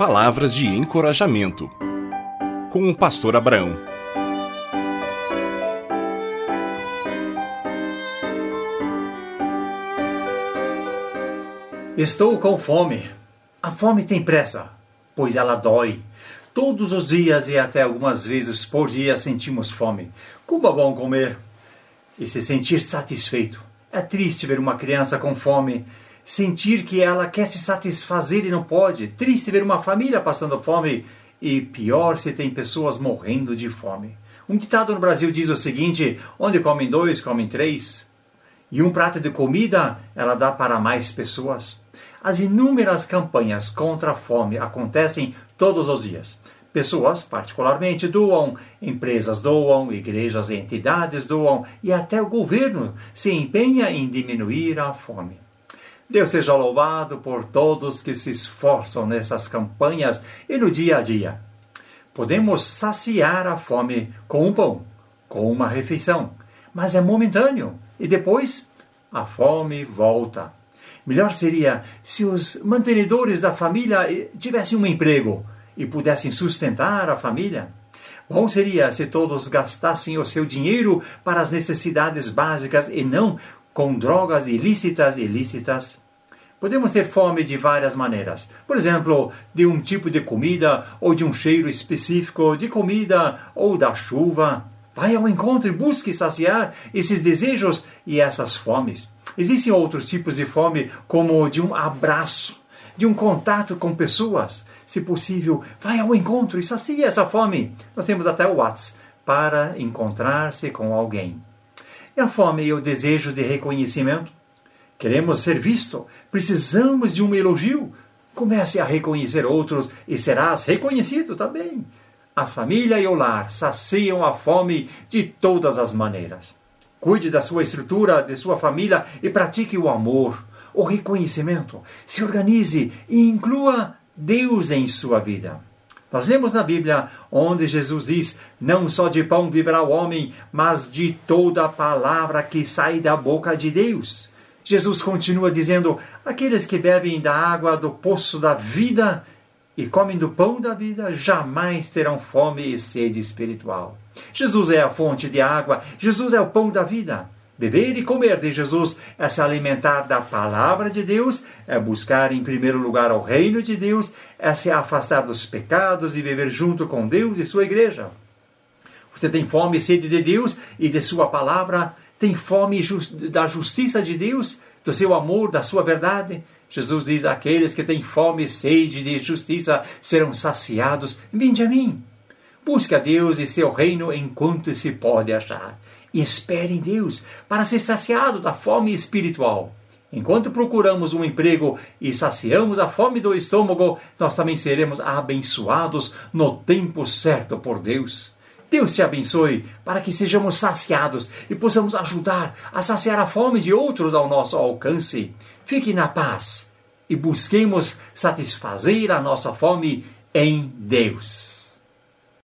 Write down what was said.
Palavras de encorajamento. Com o pastor Abraão. Estou com fome. A fome tem pressa, pois ela dói. Todos os dias e até algumas vezes por dia sentimos fome. Como é bom comer e se sentir satisfeito. É triste ver uma criança com fome, sentir que ela quer se satisfazer e não pode. Triste ver uma família passando fome e pior se tem pessoas morrendo de fome. Um ditado no Brasil diz o seguinte: onde comem dois, comem três. E um prato de comida ela dá para mais pessoas. As inúmeras campanhas contra a fome acontecem todos os dias. Pessoas, particularmente, doam, empresas doam, igrejas e entidades doam e até o governo se empenha em diminuir a fome. Deus seja louvado por todos que se esforçam nessas campanhas e no dia a dia. Podemos saciar a fome com um pão, com uma refeição, mas é momentâneo e depois a fome volta. Melhor seria se os mantenedores da família tivessem um emprego e pudessem sustentar a família. Bom seria se todos gastassem o seu dinheiro para as necessidades básicas e não com drogas ilícitas e ilícitas. Podemos ter fome de várias maneiras. Por exemplo, de um tipo de comida ou de um cheiro específico de comida ou da chuva. Vai ao encontro e busque saciar esses desejos e essas fomes. Existem outros tipos de fome, como de um abraço, de um contato com pessoas. Se possível, vai ao encontro e sacia essa fome. Nós temos até o WhatsApp para encontrar-se com alguém. E a fome e o desejo de reconhecimento? Queremos ser visto, precisamos de um elogio. Comece a reconhecer outros e serás reconhecido também. A família e o lar saciam a fome de todas as maneiras. Cuide da sua estrutura, de sua família e pratique o amor, o reconhecimento. Se organize e inclua Deus em sua vida. Nós lemos na Bíblia onde Jesus diz: Não só de pão viverá o homem, mas de toda a palavra que sai da boca de Deus. Jesus continua dizendo: Aqueles que bebem da água do poço da vida e comem do pão da vida jamais terão fome e sede espiritual. Jesus é a fonte de água, Jesus é o pão da vida. Beber e comer de Jesus é se alimentar da palavra de Deus, é buscar em primeiro lugar o reino de Deus, é se afastar dos pecados e viver junto com Deus e sua igreja. Você tem fome e sede de Deus e de sua palavra? Tem fome da justiça de Deus, do seu amor, da sua verdade? Jesus diz: Aqueles que têm fome e sede de justiça serão saciados. Vinde a mim. Busque a Deus e seu reino enquanto se pode achar. E espere em Deus para ser saciado da fome espiritual. Enquanto procuramos um emprego e saciamos a fome do estômago, nós também seremos abençoados no tempo certo por Deus. Deus te abençoe para que sejamos saciados e possamos ajudar a saciar a fome de outros ao nosso alcance. Fique na paz e busquemos satisfazer a nossa fome em Deus.